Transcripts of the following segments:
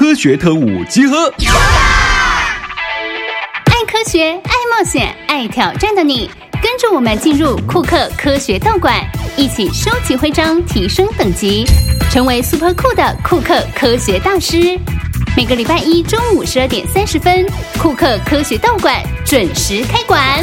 科学特务集合。爱科学、爱冒险、爱挑战的你，跟着我们进入库克科学道馆，一起收集徽章，提升等级，成为 super cool 的库克科学大师。每个礼拜一中午十二点三十分，库克科学道馆准时开馆。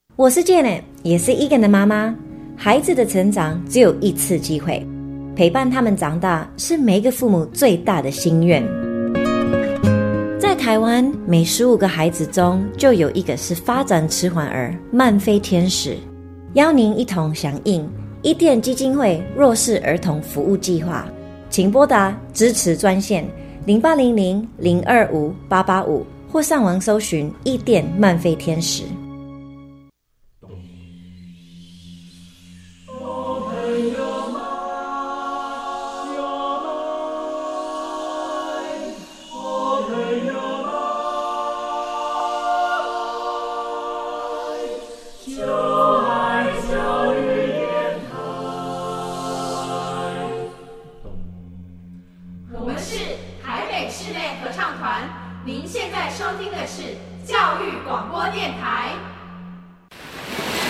我是 Jane，也是 Egan 的妈妈。孩子的成长只有一次机会，陪伴他们长大是每一个父母最大的心愿。在台湾，每十五个孩子中就有一个是发展迟缓儿、慢飞天使。邀您一同响应伊甸基金会弱势儿童服务计划，请拨打支持专线零八零零零二五八八五，或上网搜寻伊甸慢飞天使。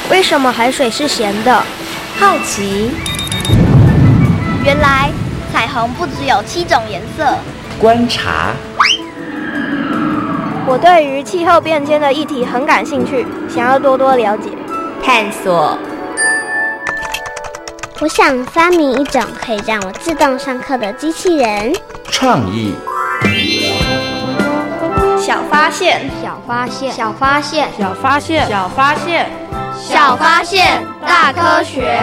为什么海水是咸的？好奇。原来彩虹不只有七种颜色。观察。我对于气候变迁的议题很感兴趣，想要多多了解。探索。我想发明一种可以让我自动上课的机器人。创意。小发现，小发现，小发现，小发现，小发现。小发现，大科学。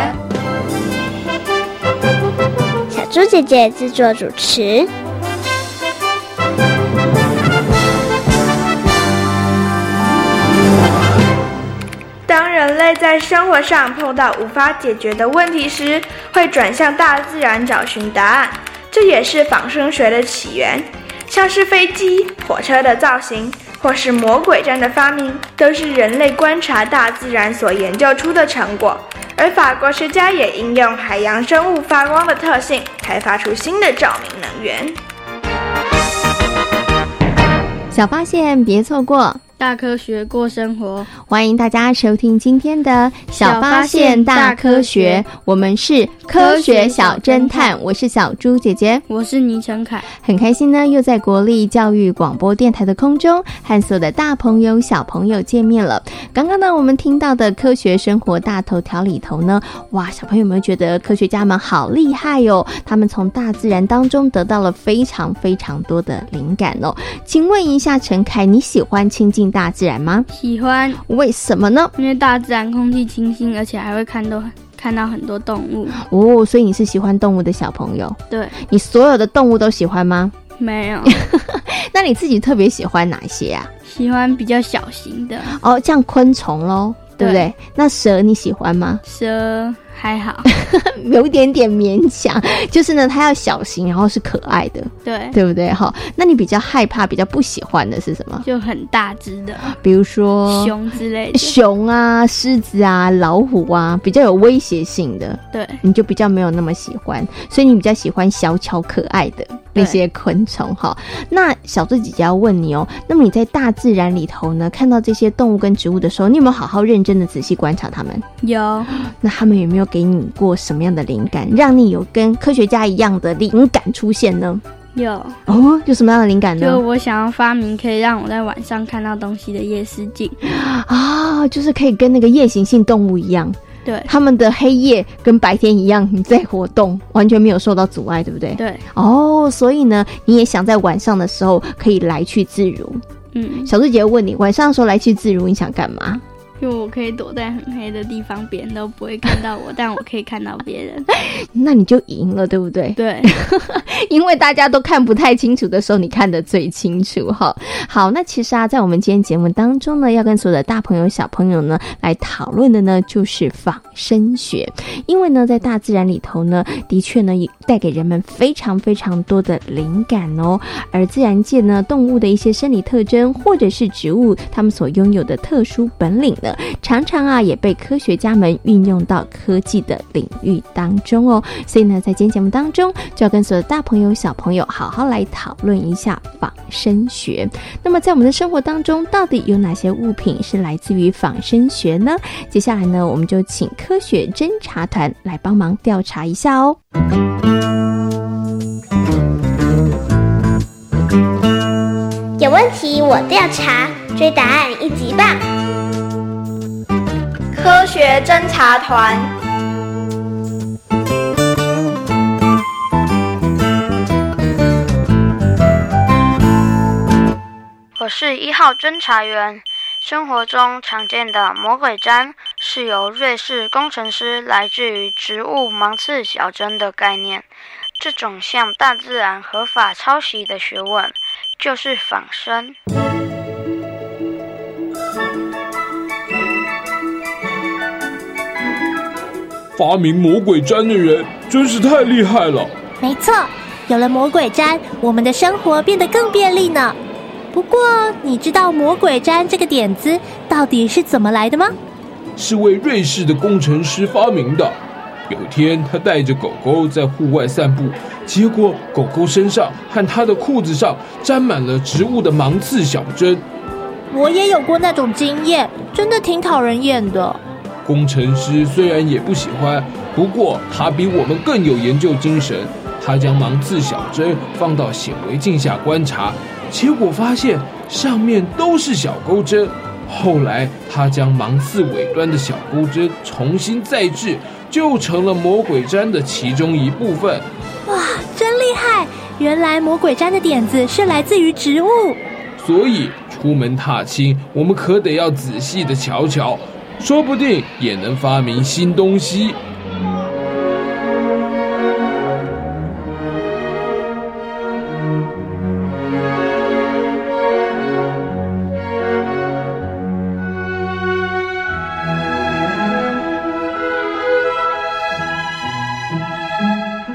小猪姐姐制作主持。人类在生活上碰到无法解决的问题时，会转向大自然找寻答案，这也是仿生学的起源。像是飞机、火车的造型。或是魔鬼毡的发明，都是人类观察大自然所研究出的成果。而法国学家也应用海洋生物发光的特性，开发出新的照明能源。小发现，别错过。大科学过生活，欢迎大家收听今天的小发现大科学。我们是科学小侦探，我是小猪姐姐，我是倪晨凯，很开心呢，又在国立教育广播电台的空中和所有的大朋友小朋友见面了。刚刚呢，我们听到的科学生活大头条里头呢，哇，小朋友有没有觉得科学家们好厉害哦？他们从大自然当中得到了非常非常多的灵感哦。请问一下陈凯，你喜欢亲近？大自然吗？喜欢，为什么呢？因为大自然空气清新，而且还会看到看到很多动物哦。所以你是喜欢动物的小朋友？对，你所有的动物都喜欢吗？没有。那你自己特别喜欢哪一些啊？喜欢比较小型的哦，像昆虫喽，对不对？那蛇你喜欢吗？蛇。还好，有一点点勉强。就是呢，它要小型，然后是可爱的，对对不对？哈，那你比较害怕、比较不喜欢的是什么？就很大只的，比如说熊之类的，熊啊、狮子啊、老虎啊，比较有威胁性的，对，你就比较没有那么喜欢。所以你比较喜欢小巧可爱的那些昆虫。哈，那小猪姐姐要问你哦，那么你在大自然里头呢，看到这些动物跟植物的时候，你有没有好好认真的仔细观察它们？有。那他们有没有？给你过什么样的灵感，让你有跟科学家一样的灵感出现呢？有哦，有什么样的灵感呢？就我想要发明可以让我在晚上看到东西的夜视镜啊，就是可以跟那个夜行性动物一样，对，他们的黑夜跟白天一样你在活动，完全没有受到阻碍，对不对？对，哦，所以呢，你也想在晚上的时候可以来去自如。嗯，小猪姐姐问你，晚上的时候来去自如，你想干嘛？因为我可以躲在很黑的地方，别人都不会看到我，但我可以看到别人。那你就赢了，对不对？对，因为大家都看不太清楚的时候，你看得最清楚哈。好，那其实啊，在我们今天节目当中呢，要跟所有的大朋友、小朋友呢来讨论的呢，就是仿生学。因为呢，在大自然里头呢，的确呢，也带给人们非常非常多的灵感哦。而自然界呢，动物的一些生理特征，或者是植物它们所拥有的特殊本领呢，常常啊，也被科学家们运用到科技的领域当中哦。所以呢，在今天节目当中，就要跟所有的大朋友、小朋友好好来讨论一下仿生学。那么，在我们的生活当中，到底有哪些物品是来自于仿生学呢？接下来呢，我们就请科学侦查团来帮忙调查一下哦。有问题我调查，追答案一级棒！科学侦查团。我是一号侦查员。生活中常见的魔鬼毡是由瑞士工程师来自于植物芒刺小针的概念。这种向大自然合法抄袭的学问，就是仿生。发明魔鬼毡的人真是太厉害了。没错，有了魔鬼毡，我们的生活变得更便利呢。不过，你知道魔鬼毡这个点子到底是怎么来的吗？是位瑞士的工程师发明的。有天，他带着狗狗在户外散步，结果狗狗身上和他的裤子上沾满了植物的芒刺小针。我也有过那种经验，真的挺讨人厌的。工程师虽然也不喜欢，不过他比我们更有研究精神。他将芒刺小针放到显微镜下观察，结果发现上面都是小钩针。后来，他将芒刺尾端的小钩针重新再制。就成了魔鬼毡的其中一部分。哇，真厉害！原来魔鬼毡的点子是来自于植物。所以出门踏青，我们可得要仔细的瞧瞧，说不定也能发明新东西。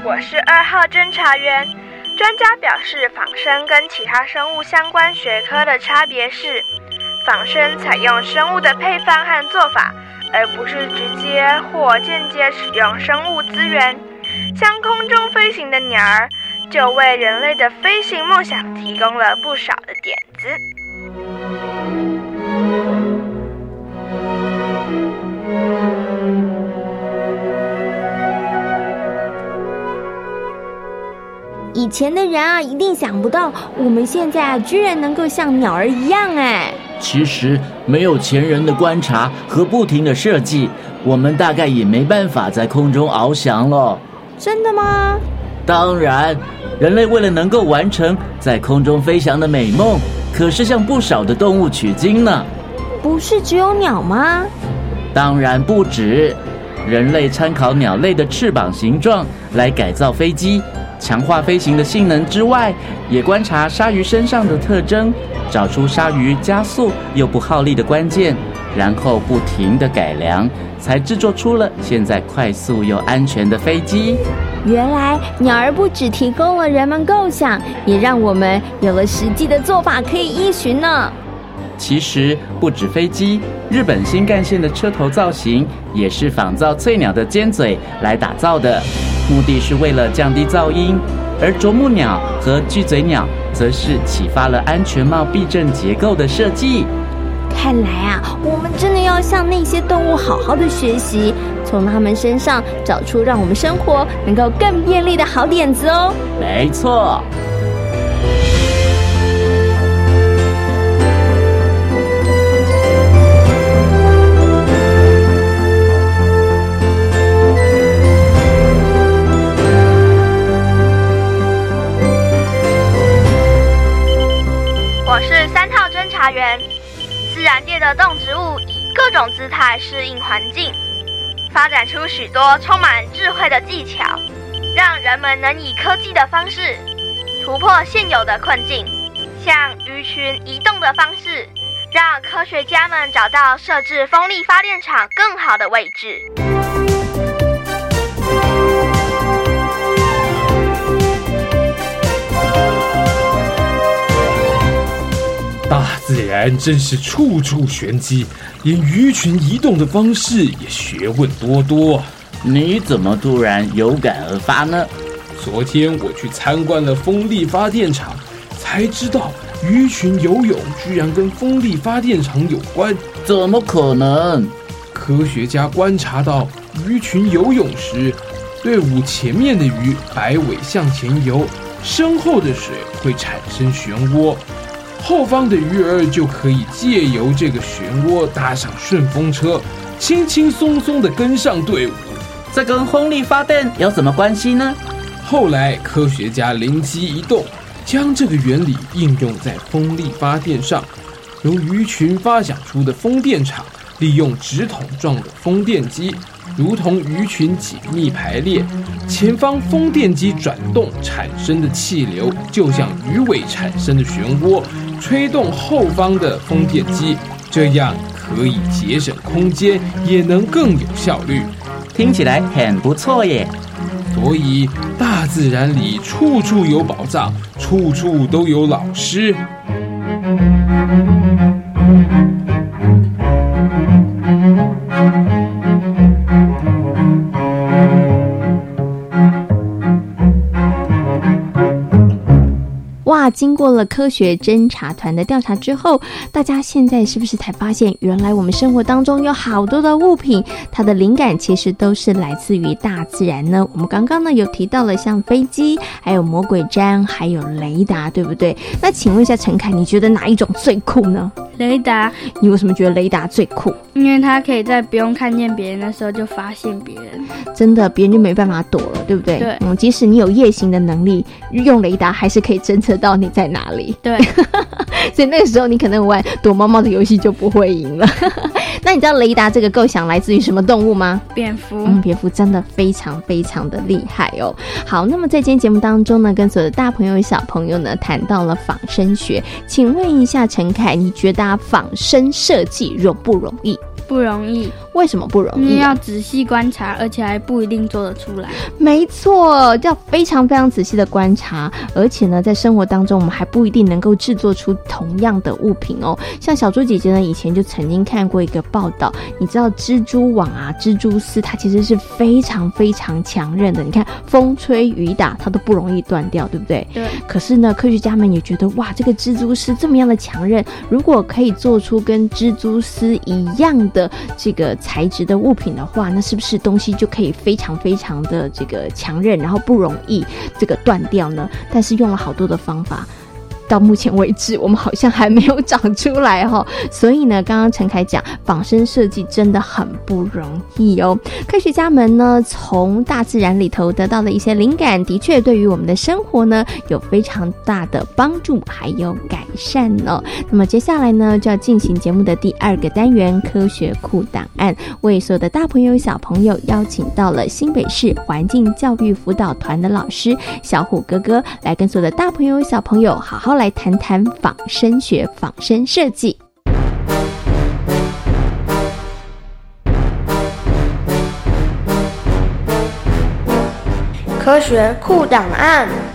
我是二号侦查员专家表示，仿生跟其他生物相关学科的差别是，仿生采用生物的配方和做法，而不是直接或间接使用生物资源。像空中飞行的鸟儿，就为人类的飞行梦想提供了不少的点子。以前的人啊，一定想不到我们现在啊，居然能够像鸟儿一样哎。其实没有前人的观察和不停的设计，我们大概也没办法在空中翱翔了。真的吗？当然，人类为了能够完成在空中飞翔的美梦，可是向不少的动物取经呢。不是只有鸟吗？当然不止，人类参考鸟类的翅膀形状来改造飞机。强化飞行的性能之外，也观察鲨鱼身上的特征，找出鲨鱼加速又不耗力的关键，然后不停的改良，才制作出了现在快速又安全的飞机。原来鸟儿不只提供了人们构想，也让我们有了实际的做法可以依循呢。其实不止飞机，日本新干线的车头造型也是仿造翠鸟的尖嘴来打造的。目的是为了降低噪音，而啄木鸟和巨嘴鸟则是启发了安全帽避震结构的设计。看来啊，我们真的要向那些动物好好的学习，从它们身上找出让我们生活能够更便利的好点子哦。没错。我是三号侦查员。自然界的动植物以各种种姿态适应环境，发展出许多充满智慧的技巧，让人们能以科技的方式突破现有的困境。像鱼群移动的方式，让科学家们找到设置风力发电厂更好的位置。然真是处处玄机，连鱼群移动的方式也学问多多。你怎么突然有感而发呢？昨天我去参观了风力发电厂。才知道鱼群游泳居然跟风力发电厂有关，怎么可能？科学家观察到，鱼群游泳时，队伍前面的鱼摆尾向前游，身后的水会产生漩涡，后方的鱼儿就可以借由这个漩涡搭上顺风车，轻轻松松地跟上队伍。这跟风力发电有什么关系呢？后来科学家灵机一动。将这个原理应用在风力发电上，由鱼群发想出的风电场，利用直筒状的风电机，如同鱼群紧密排列，前方风电机转动产生的气流，就像鱼尾产生的漩涡，吹动后方的风电机，这样可以节省空间，也能更有效率。听起来很不错耶。所以，大自然里处处有宝藏，处处都有老师。经过了科学侦查团的调查之后，大家现在是不是才发现，原来我们生活当中有好多的物品，它的灵感其实都是来自于大自然呢？我们刚刚呢有提到了像飞机，还有魔鬼毡，还有雷达，对不对？那请问一下陈凯，你觉得哪一种最酷呢？雷达。你为什么觉得雷达最酷？因为它可以在不用看见别人的时候就发现别人。真的，别人就没办法躲了，对不对？对。嗯，即使你有夜行的能力，用雷达还是可以侦测。到你在哪里？对，所以那个时候你可能玩躲猫猫的游戏就不会赢了。那你知道雷达这个构想来自于什么动物吗？蝙蝠。嗯，蝙蝠真的非常非常的厉害哦。好，那么在今天节目当中呢，跟所有的大朋友小朋友呢谈到了仿生学，请问一下陈凯，你觉得仿生设计容不容易？不容易，为什么不容易？你要仔细观察，而且还不一定做得出来。没错，要非常非常仔细的观察，而且呢，在生活当中，我们还不一定能够制作出同样的物品哦。像小猪姐姐呢，以前就曾经看过一个报道，你知道蜘蛛网啊、蜘蛛丝，它其实是非常非常强韧的。你看，风吹雨打，它都不容易断掉，对不对？对。可是呢，科学家们也觉得，哇，这个蜘蛛丝这么样的强韧，如果可以做出跟蜘蛛丝一样。的这个材质的物品的话，那是不是东西就可以非常非常的这个强韧，然后不容易这个断掉呢？但是用了好多的方法。到目前为止，我们好像还没有长出来哈，所以呢，刚刚陈凯讲仿生设计真的很不容易哦。科学家们呢，从大自然里头得到的一些灵感，的确对于我们的生活呢有非常大的帮助，还有改善哦。那么接下来呢，就要进行节目的第二个单元——科学库档案，为所有的大朋友小朋友邀请到了新北市环境教育辅导团的老师小虎哥哥，来跟所有的大朋友小朋友好好。来谈谈仿生学、仿生设计。科学酷档案。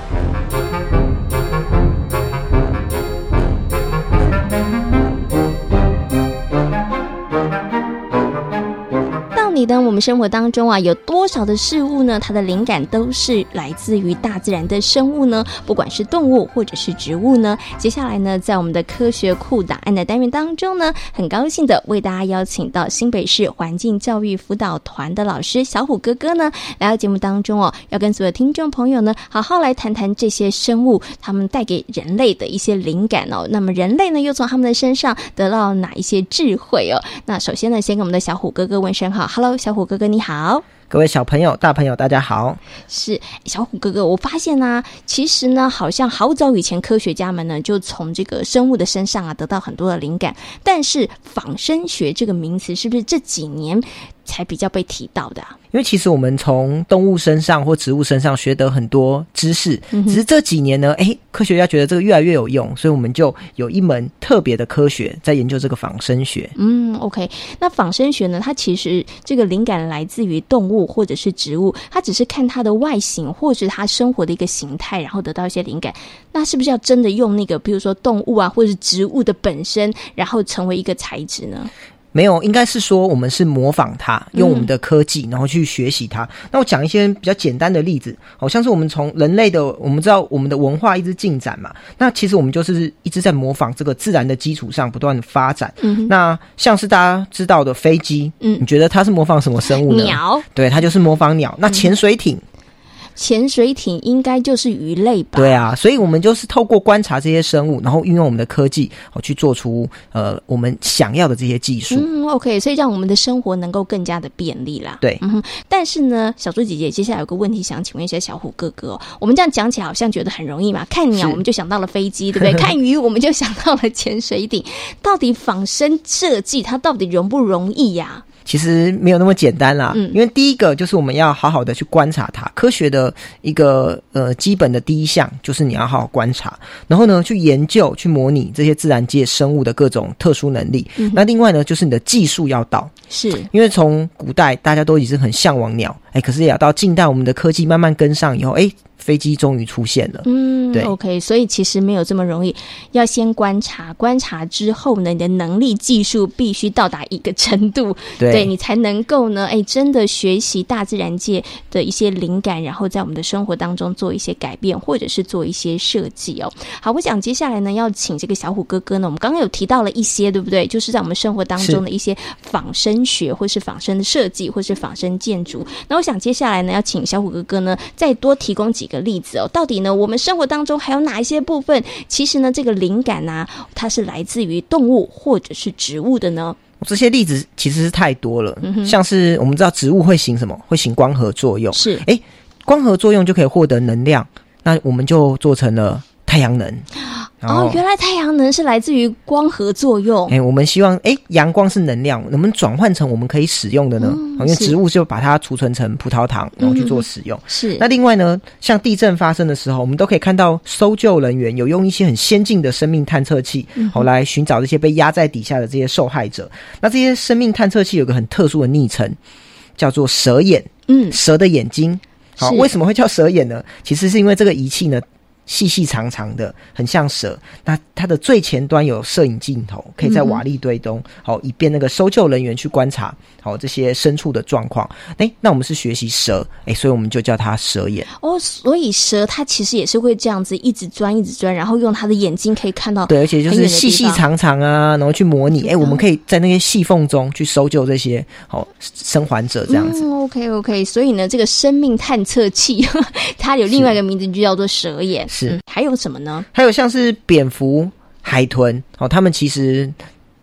你的我们生活当中啊，有多少的事物呢？它的灵感都是来自于大自然的生物呢？不管是动物或者是植物呢？接下来呢，在我们的科学库档案的单元当中呢，很高兴的为大家邀请到新北市环境教育辅导团的老师小虎哥哥呢，来到节目当中哦，要跟所有听众朋友呢，好好来谈谈这些生物他们带给人类的一些灵感哦。那么人类呢，又从他们的身上得到哪一些智慧哦？那首先呢，先跟我们的小虎哥哥问声好，Hello。小虎哥哥，你好。各位小朋友、大朋友，大家好。是小虎哥哥，我发现呢、其实呢，好像好早以前科学家们呢，就从这个生物的身上啊，得到很多的灵感。但是仿生学这个名词，是不是这几年才比较被提到的、啊？因为其实我们从动物身上或植物身上学得很多知识，嗯只是这几年呢，哎，科学家觉得这个越来越有用，所以我们就有一门特别的科学在研究这个仿生学。嗯，OK。那仿生学呢？它其实这个灵感来自于动物或者是植物，它只是看它的外形或是它生活的一个形态，然后得到一些灵感。那是不是要真的用那个，比如说动物啊，或者是植物的本身，然后成为一个材质呢？没有，应该是说我们是模仿它，用我们的科技，然后去学习它。那我讲一些比较简单的例子，好像是我们从人类的，我们知道我们的文化一直进展嘛，那其实我们就是一直在模仿这个自然的基础上不断的发展。嗯哼那像是大家知道的飞机，嗯你觉得它是模仿什么生物呢？鸟，对，它就是模仿鸟。那潜水艇，潜水艇应该就是鱼类吧？对啊，所以我们就是透过观察这些生物，然后运用我们的科技，哦，去做出呃我们想要的这些技术。嗯，OK，所以让我们的生活能够更加的便利啦。对嗯哼。但是呢，小猪姐姐接下来有个问题想请问一下小虎哥哥、哦，我们这样讲起来好像觉得很容易嘛，看鸟我们就想到了飞机，对不对？看鱼我们就想到了潜水艇，到底仿生设计它到底容不容易呀、其实没有那么简单啦，嗯。因为第一个就是我们要好好的去观察它，科学的一个呃基本的第一项就是你要好好观察，然后呢去研究、去模拟这些自然界生物的各种特殊能力。嗯那另外呢，就是你的技术要到，是。因为从古代大家都已经很向往鸟，哎，可是也要到近代我们的科技慢慢跟上以后，哎，飞机终于出现了。嗯对，OK，所以其实没有这么容易，要先观察，观察之后呢，你的能力、技术必须到达一个程度，对你才能够呢，哎，真的学习大自然界的一些灵感，然后在我们的生活当中做一些改变，或者是做一些设计哦。好，我想接下来呢，要请这个小虎哥哥呢，我们刚刚有提到了一些，对不对？就是在我们生活当中的一些仿生学，或是仿生的设计，或是仿生建筑。那我想接下来呢，要请小虎哥哥呢，再多提供几个例子哦。到底呢，我们生活当中还有哪一些部分，其实呢，这个灵感呢、它是来自于动物或者是植物的呢？这些例子其实是太多了，像是我们知道植物会行什么？会行光合作用。是，哎，光合作用就可以获得能量，那我们就做成了太阳能。哦，原来太阳能是来自于光合作用。哎，我们希望哎，阳光是能量，能不能转换成我们可以使用的呢？因为植物就把它储存成葡萄糖，然后去做使用。是那另外呢，像地震发生的时候，我们都可以看到搜救人员有用一些很先进的生命探测器，嗯好、来寻找这些被压在底下的这些受害者。那这些生命探测器有个很特殊的昵称，叫做蛇眼。嗯，蛇的眼睛。好，为什么会叫蛇眼呢？其实是因为这个仪器呢。细细长长的，很像蛇。那它的最前端有摄影镜头，可以在瓦砾堆中，好、以便那个搜救人员去观察好、这些牲畜的状况。诶，那我们是学习蛇，诶，所以我们就叫它蛇眼。哦，所以蛇它其实也是会这样子一直钻，一直钻，然后用它的眼睛可以看到对，而且就是细细长长啊，然后去模拟。诶，我们可以在那些细缝中去搜救这些好、生还者，这样子。嗯，OK OK，所以呢，这个生命探测器 它有另外一个名字，就叫做蛇眼。是嗯还有什么呢？还有像是蝙蝠、海豚，哦，他们其实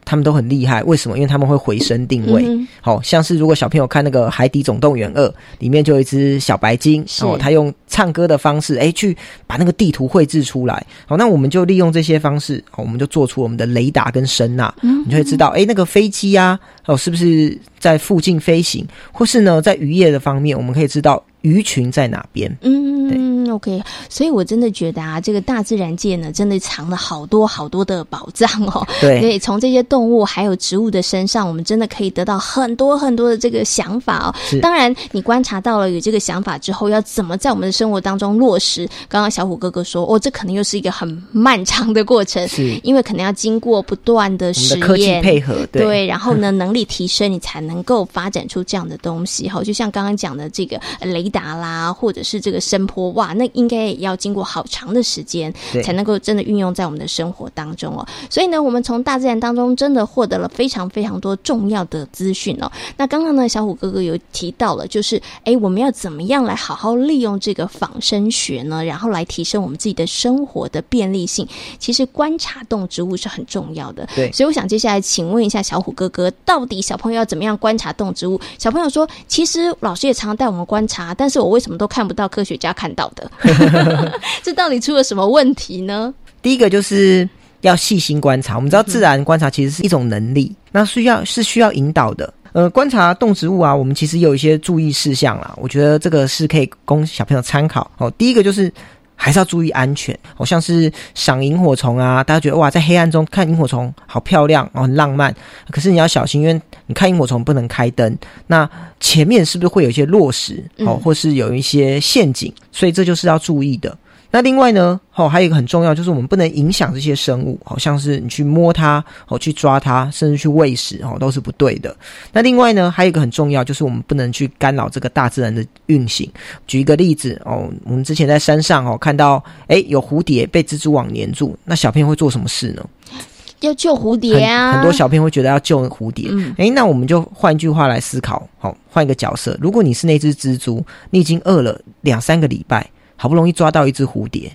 他们都很厉害。为什么？因为他们会回声定位。嗯好、像是如果小朋友看那个《海底总动员二》，里面就有一只小白鲸，是哦，它用唱歌的方式，哎，去把那个地图绘制出来。好、那我们就利用这些方式，哦，我们就做出我们的雷达跟声呐，嗯你就会知道，哎，那个飞机啊，哦，是不是在附近飞行，或是呢，在渔业的方面，我们可以知道鱼群在哪边。嗯，OK，所以我真的觉得啊，这个大自然界呢，真的藏了好多好多的宝藏哦。对所以从这些动物还有植物的身上，我们真的可以得到很多很多的这个想法哦是。当然，你观察到了有这个想法之后，要怎么在我们的生活当中落实？刚刚小虎哥哥说，哦，这可能又是一个很漫长的过程，是因为可能要经过不断的实们的科技验配合，对然后呢，能力提升，你才能够发展出这样的东西。哈，就像刚刚讲的这个呃雷达啦，或者是这个声波，哇，那应该也要经过好长的时间，才能够真的运用在我们的生活当中哦。所以呢，我们从大自然当中真的获得了非常非常多重要的资讯哦。那刚刚呢，小虎哥哥有提到了，就是哎，我们要怎么样来好好利用这个仿生学呢？然后来提升我们自己的生活的便利性。其实观察动植物是很重要的。对所以我想接下来请问一下小虎哥哥，到底小朋友要怎么样观观察动植物。小朋友说，其实老师也常带我们观察，但是我为什么都看不到科学家看到的？这到底出了什么问题呢？第一个就是要细心观察。我们知道自然观察其实是一种能力，那需要是需要引导的。呃，观察动植物啊，我们其实有一些注意事项啦。我觉得这个是可以供小朋友参考哦。第一个就是还是要注意安全，好像是赏萤火虫啊，大家觉得哇，在黑暗中看萤火虫好漂亮哦，很浪漫。可是你要小心，因为你看萤火虫不能开灯，那前面是不是会有一些落石哦，或是有一些陷阱？所以这就是要注意的。那另外呢，哦，还有一个很重要，就是我们不能影响这些生物，好像是你去摸它，哦，去抓它，甚至去喂食，哦，都是不对的。那另外呢，还有一个很重要，就是我们不能去干扰这个大自然的运行。举一个例子，哦，我们之前在山上哦看到，哎，有蝴蝶被蜘蛛网粘住，那小朋友会做什么事呢？要救蝴蝶啊！很多小朋友会觉得要救蝴蝶，哎，那我们就换一句话来思考，好，换一个角色，如果你是那只蜘蛛，你已经饿了两三个礼拜。好不容易抓到一只蝴蝶，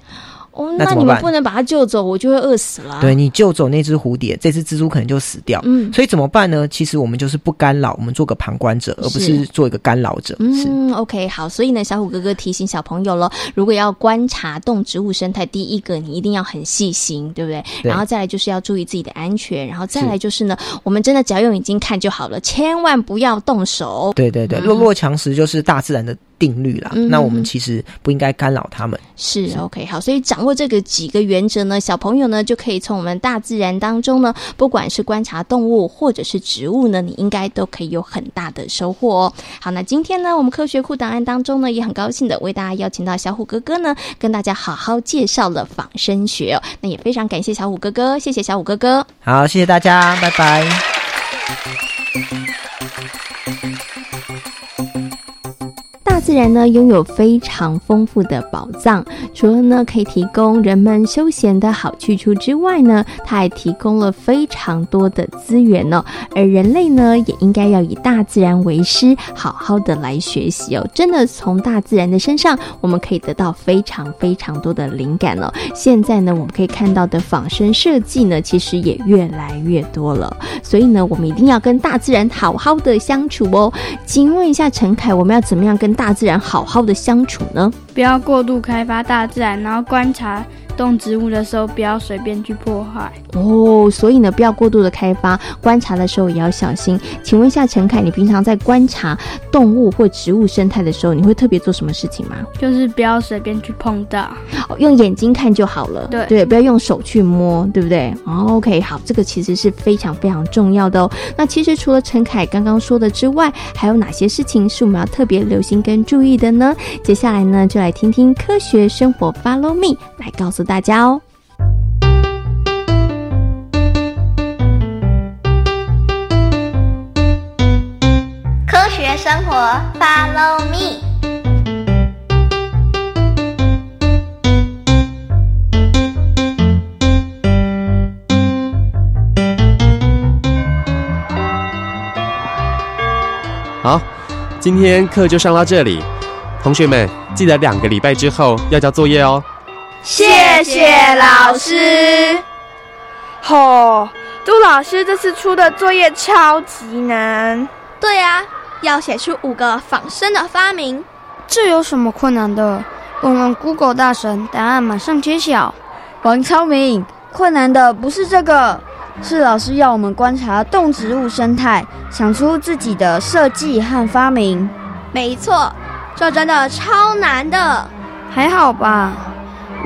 哦，那你们不能把它救走，我就会饿死了。对你救走那只蝴蝶，这只蜘蛛可能就死掉。嗯，所以怎么办呢？其实我们就是不干扰，我们做个旁观者，而不是做一个干扰者。嗯，OK，好。所以呢，小虎哥哥提醒小朋友了，如果要观察动植物生态，第一个你一定要很细心，对不对？然后再来就是要注意自己的安全，然后再来就是呢，我们真的只要用眼睛看就好了，千万不要动手。对对对，弱肉强食就是大自然的。定律啦，那我们其实不应该干扰他们。是 OK，好，所以掌握这个几个原则呢，小朋友呢就可以从我们大自然当中呢，不管是观察动物或者是植物呢，你应该都可以有很大的收获哦。好，那今天呢，我们科学库档案当中呢，也很高兴的为大家邀请到小虎哥哥呢，跟大家好好介绍了仿生学哦。那也非常感谢小虎哥哥，谢谢小虎哥哥。好，谢谢大家，拜拜。自然呢拥有非常丰富的宝藏，除了呢可以提供人们休闲的好去处之外呢，它还提供了非常多的资源哦。而人类呢也应该要以大自然为师，好好的来学习哦。真的从大自然的身上，我们可以得到非常非常多的灵感哦。现在呢我们可以看到的仿生设计呢，其实也越来越多了。所以呢，我们一定要跟大自然好好的相处哦。请问一下陈凯，我们要怎么样跟大自然好好的相处呢？不要过度开发大自然，然后观察。动植物的时候不要随便去破坏哦，所以呢，不要过度的开发，观察的时候也要小心。请问一下陈凯，你平常在观察动物或植物生态的时候，你会特别做什么事情吗？就是不要随便去碰到，用眼睛看就好了。对对，不要用手去摸，对不对？OK，好，这个其实是非常非常重要的哦。那其实除了陈凯刚刚说的之外，还有哪些事情是我们要特别留心跟注意的呢？接下来呢，就来听听科学生活 Follow Me 来告诉。大家哦，科学生活，Follow me。好，今天课就上到这里，同学们记得两个礼拜之后要交作业哦。谢谢老师。吼，杜老师这次出的作业超级难。对啊，要写出五个仿生的发明。这有什么困难的？问问 Google 大神，答案马上揭晓。王超明，困难的不是这个，是老师要我们观察动植物生态，想出自己的设计和发明。没错，这真的超难的。还好吧。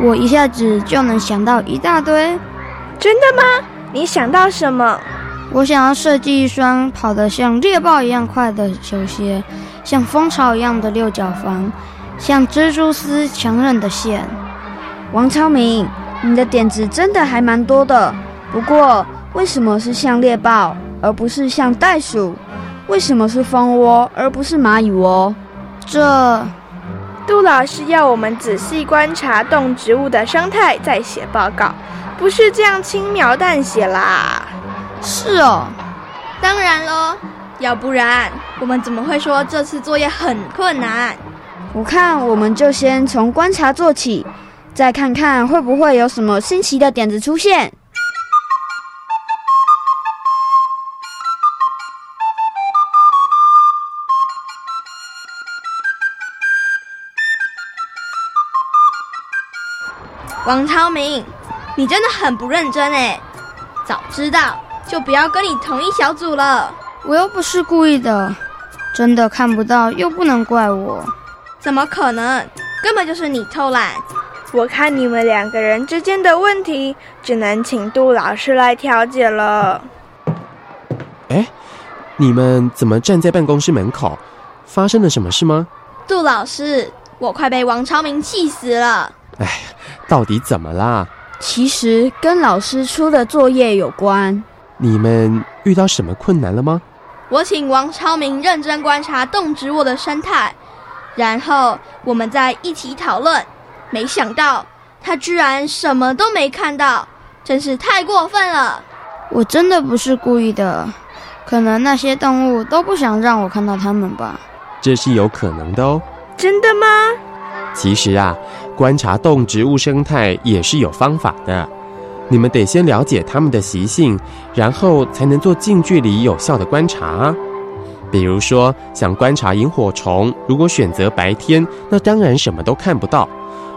我一下子就能想到一大堆，真的吗？你想到什么？我想要设计一双跑得像猎豹一样快的球鞋，像蜂巢一样的六角房，像蜘蛛丝强韧的线。王超明，你的点子真的还蛮多的。不过，为什么是像猎豹，而不是像袋鼠？为什么是蜂窝，而不是蚂蚁窝？这。杜老师要我们仔细观察动植物的生态，再写报告，不是这样轻描淡写啦。是哦，当然喽，要不然我们怎么会说这次作业很困难？我看我们就先从观察做起，再看看会不会有什么新奇的点子出现。王超明，你真的很不认真哎！早知道就不要跟你同一小组了。我又不是故意的，真的看不到又不能怪我。怎么可能？根本就是你偷懒。我看你们两个人之间的问题，只能请杜老师来调解了。哎，你们怎么站在办公室门口？发生了什么事吗？杜老师，我快被王超明气死了。哎，到底怎么啦？其实跟老师出的作业有关。你们遇到什么困难了吗？我请王超明认真观察动植物的生态，然后我们再一起讨论。没想到他居然什么都没看到，真是太过分了。我真的不是故意的，可能那些动物都不想让我看到它们吧。这是有可能的哦。真的吗？其实啊，观察动植物生态也是有方法的。你们得先了解它们的习性，然后才能做近距离有效的观察。比如说，想观察萤火虫，如果选择白天，那当然什么都看不到；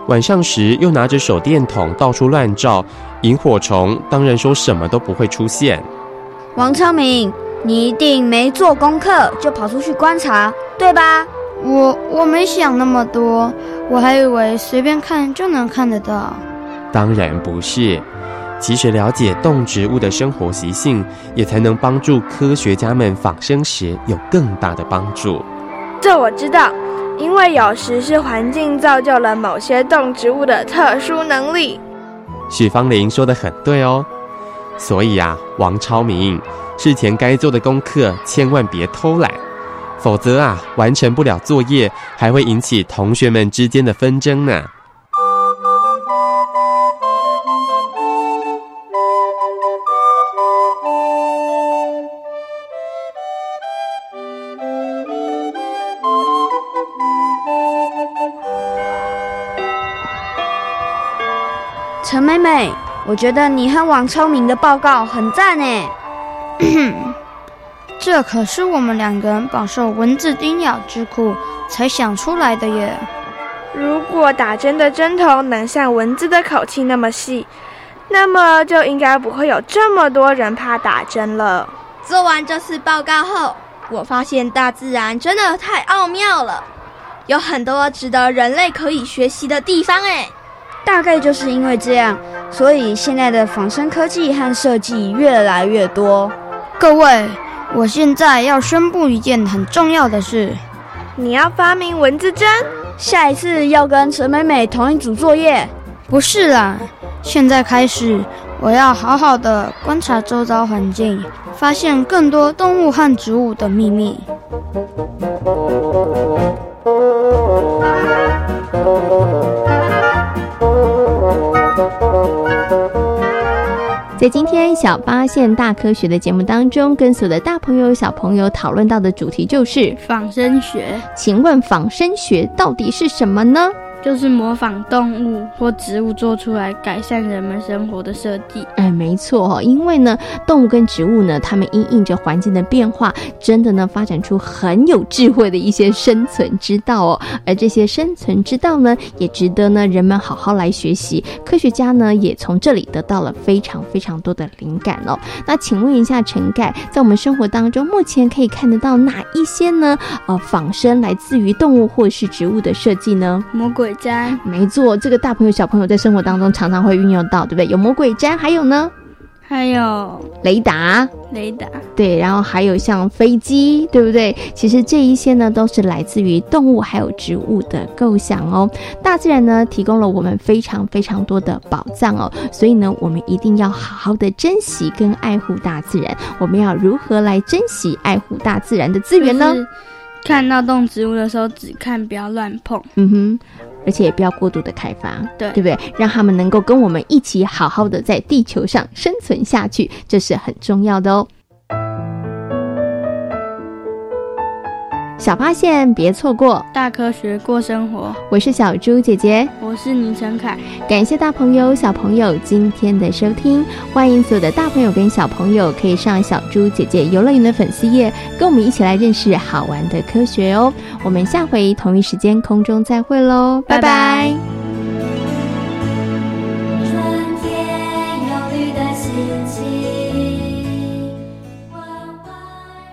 晚上时又拿着手电筒到处乱照，萤火虫当然说什么都不会出现。王昌明，你一定没做功课就跑出去观察，对吧？我我没想那么多，我还以为随便看就能看得到。当然不是。其实了解动植物的生活习性，也才能帮助科学家们仿生时有更大的帮助。这我知道，因为有时是环境造就了某些动植物的特殊能力。许芳玲说的很对哦，所以啊，王超明，事前该做的功课千万别偷懒，否则啊，完成不了作业，还会引起同学们之间的纷争呢。陈美美，我觉得你和王超明的报告很赞呢。这可是我们两个人饱受蚊子叮咬之苦才想出来的耶。如果打针的针头能像蚊子的口气那么细，那么就应该不会有这么多人怕打针了。做完这次报告后，我发现大自然真的太奥妙了，有很多值得人类可以学习的地方哎。大概就是因为这样，所以现在的仿生科技和设计越来越多。各位，我现在要宣布一件很重要的事：你要发明文字针，下一次要跟陈美美同一组作业。不是啦，现在开始，我要好好的观察周遭环境，发现更多动物和植物的秘密。在今天小八线大科学的节目当中，跟所有的大朋友、小朋友讨论到的主题就是仿生学。请问仿生学到底是什么呢？就是模仿动物或植物做出来改善人们生活的设计。哎，没错哈，因为呢，动物跟植物呢，它们因应着环境的变化，真的呢，发展出很有智慧的一些生存之道哦。而这些生存之道呢，也值得呢人们好好来学习。科学家呢，也从这里得到了非常非常多的灵感哦。那请问一下陈盖，在我们生活当中，目前可以看得到哪一些呢？呃，仿生来自于动物或是植物的设计呢？魔鬼。毡，没错，这个大朋友小朋友在生活当中常常会运用到，对不对？有魔鬼毡，还有呢，还有雷达，雷达，对，然后还有像飞机，对不对？其实这一些呢，都是来自于动物还有植物的构想哦。大自然呢，提供了我们非常非常多的宝藏哦，所以呢，我们一定要好好的珍惜跟爱护大自然。我们要如何来珍惜爱护大自然的资源呢？看到动植物的时候，只看，不要乱碰。嗯哼，而且也不要过度的开发，对对不对？让他们能够跟我们一起好好的在地球上生存下去，这是很重要的哦。小发现，别错过大科学过生活。我是小猪姐姐，我是倪晨凯。感谢大朋友、小朋友今天的收听，欢迎所有的大朋友跟小朋友可以上小猪姐姐游乐园的粉丝页，跟我们一起来认识好玩的科学哦。我们下回同一时间空中再会喽，拜拜。